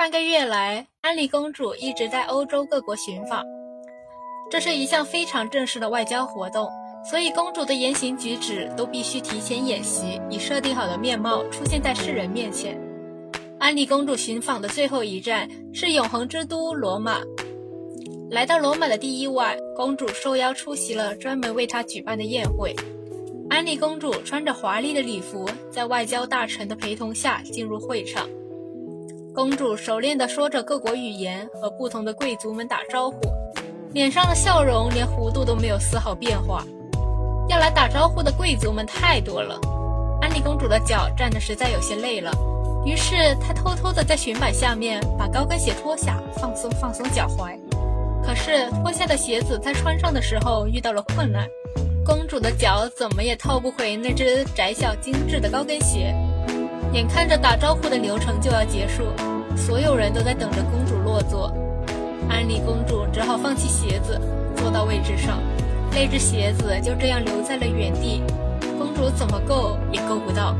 半个月来，安妮公主一直在欧洲各国寻访，这是一项非常正式的外交活动，所以公主的言行举止都必须提前演习，以设定好的面貌出现在世人面前。安妮公主寻访的最后一站是永恒之都罗马。来到罗马的第一晚，公主受邀出席了专门为她举办的宴会。安妮公主穿着华丽的礼服，在外交大臣的陪同下进入会场。公主熟练地说着各国语言，和不同的贵族们打招呼，脸上的笑容连弧度都没有丝毫变化。要来打招呼的贵族们太多了，安妮公主的脚站得实在有些累了，于是她偷偷地在裙摆下面把高跟鞋脱下，放松放松脚踝。可是脱下的鞋子在穿上的时候遇到了困难，公主的脚怎么也套不回那只窄小精致的高跟鞋。眼看着打招呼的流程就要结束，所有人都在等着公主落座。安妮公主只好放弃鞋子，坐到位置上。那只鞋子就这样留在了原地，公主怎么够也够不到。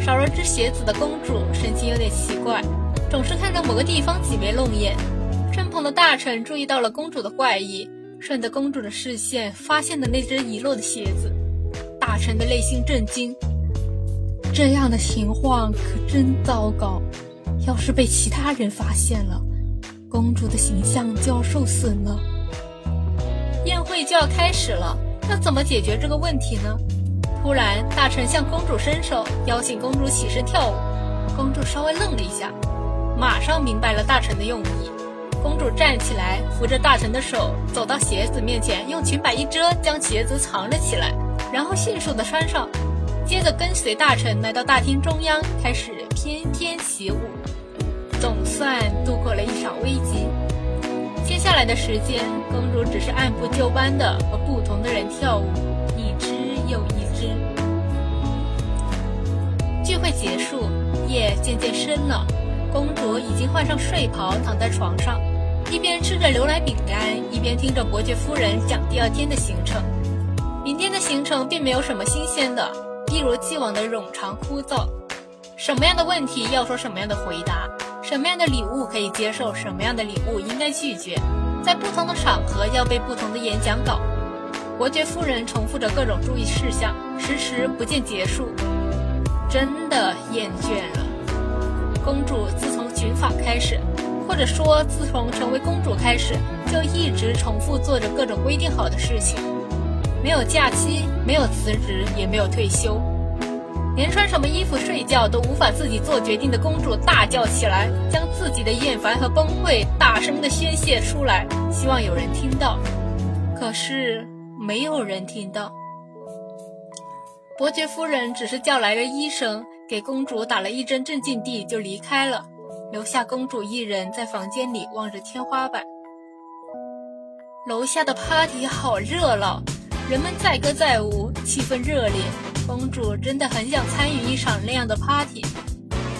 少了只鞋子的公主神情有点奇怪，总是看着某个地方挤眉弄眼。身旁的大臣注意到了公主的怪异，顺着公主的视线发现了那只遗落的鞋子。大臣的内心震惊。这样的情况可真糟糕，要是被其他人发现了，公主的形象就要受损了。宴会就要开始了，要怎么解决这个问题呢？突然，大臣向公主伸手，邀请公主起身跳舞。公主稍微愣了一下，马上明白了大臣的用意。公主站起来，扶着大臣的手，走到鞋子面前，用裙摆一遮，将鞋子藏了起来，然后迅速地穿上。接着跟随大臣来到大厅中央，开始翩翩起舞，总算度过了一场危机。接下来的时间，公主只是按部就班的和不同的人跳舞，一支又一支。聚会结束，夜渐渐深了，公主已经换上睡袍，躺在床上，一边吃着牛奶饼干，一边听着伯爵夫人讲第二天的行程。明天的行程并没有什么新鲜的。一如既往的冗长枯燥，什么样的问题要说什么样的回答，什么样的礼物可以接受，什么样的礼物应该拒绝，在不同的场合要背不同的演讲稿。伯爵夫人重复着各种注意事项，迟迟不见结束，真的厌倦了。公主自从寻访开始，或者说自从成为公主开始，就一直重复做着各种规定好的事情。没有假期，没有辞职，也没有退休，连穿什么衣服睡觉都无法自己做决定的公主大叫起来，将自己的厌烦和崩溃大声地宣泄出来，希望有人听到。可是没有人听到。伯爵夫人只是叫来了医生，给公主打了一针镇静剂就离开了，留下公主一人在房间里望着天花板。楼下的 party 好热闹。人们载歌载舞，气氛热烈。公主真的很想参与一场那样的 party。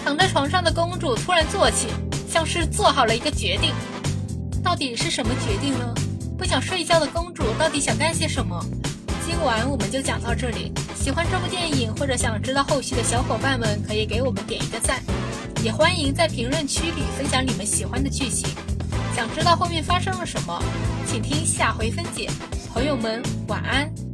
躺在床上的公主突然坐起，像是做好了一个决定。到底是什么决定呢？不想睡觉的公主到底想干些什么？今晚我们就讲到这里。喜欢这部电影或者想知道后续的小伙伴们，可以给我们点一个赞，也欢迎在评论区里分享你们喜欢的剧情。想知道后面发生了什么，请听下回分解。朋友们，晚安。